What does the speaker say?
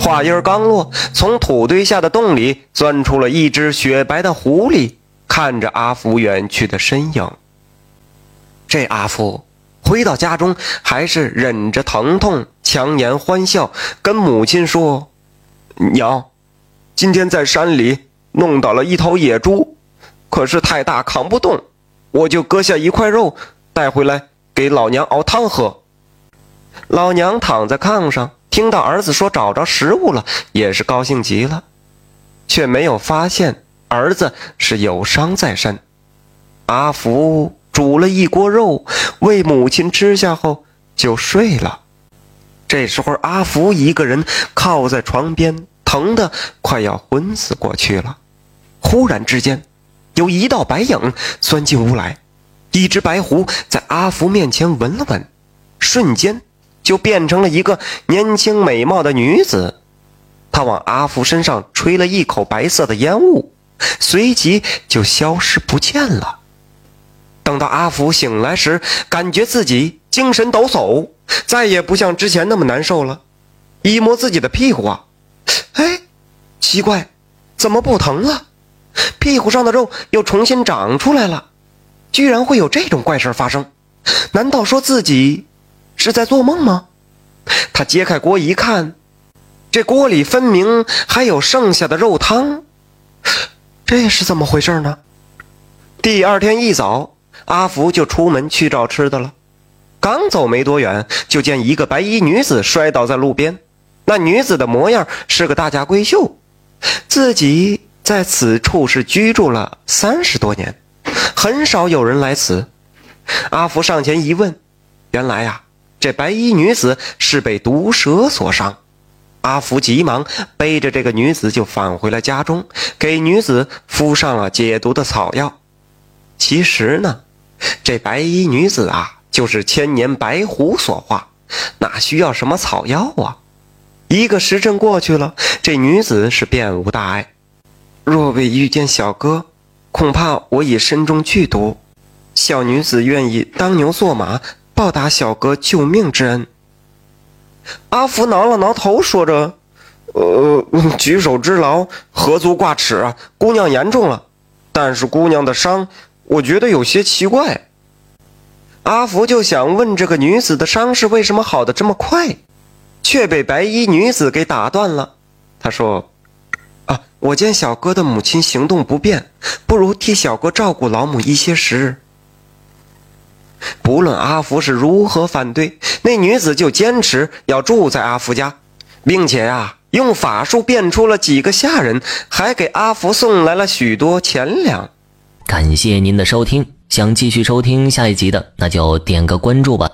话音刚落，从土堆下的洞里钻出了一只雪白的狐狸，看着阿福远去的身影。这阿福回到家中，还是忍着疼痛，强颜欢笑，跟母亲说：“娘，今天在山里弄到了一头野猪，可是太大扛不动，我就割下一块肉带回来给老娘熬汤喝。”老娘躺在炕上。听到儿子说找着食物了，也是高兴极了，却没有发现儿子是有伤在身。阿福煮了一锅肉喂母亲吃下后就睡了。这时候，阿福一个人靠在床边，疼得快要昏死过去了。忽然之间，有一道白影钻进屋来，一只白狐在阿福面前闻了闻，瞬间。就变成了一个年轻美貌的女子，她往阿福身上吹了一口白色的烟雾，随即就消失不见了。等到阿福醒来时，感觉自己精神抖擞，再也不像之前那么难受了。一摸自己的屁股啊，哎，奇怪，怎么不疼了？屁股上的肉又重新长出来了，居然会有这种怪事发生？难道说自己？是在做梦吗？他揭开锅一看，这锅里分明还有剩下的肉汤，这是怎么回事呢？第二天一早，阿福就出门去找吃的了。刚走没多远，就见一个白衣女子摔倒在路边。那女子的模样是个大家闺秀，自己在此处是居住了三十多年，很少有人来此。阿福上前一问，原来呀。这白衣女子是被毒蛇所伤，阿福急忙背着这个女子就返回了家中，给女子敷上了解毒的草药。其实呢，这白衣女子啊，就是千年白狐所化，哪需要什么草药啊？一个时辰过去了，这女子是便无大碍。若未遇见小哥，恐怕我已身中剧毒。小女子愿意当牛做马。报答小哥救命之恩。阿福挠了挠头，说着：“呃，举手之劳，何足挂齿啊！姑娘严重了，但是姑娘的伤，我觉得有些奇怪。”阿福就想问这个女子的伤势为什么好的这么快，却被白衣女子给打断了。他说：“啊，我见小哥的母亲行动不便，不如替小哥照顾老母一些时日。”无论阿福是如何反对，那女子就坚持要住在阿福家，并且啊，用法术变出了几个下人，还给阿福送来了许多钱粮。感谢您的收听，想继续收听下一集的，那就点个关注吧。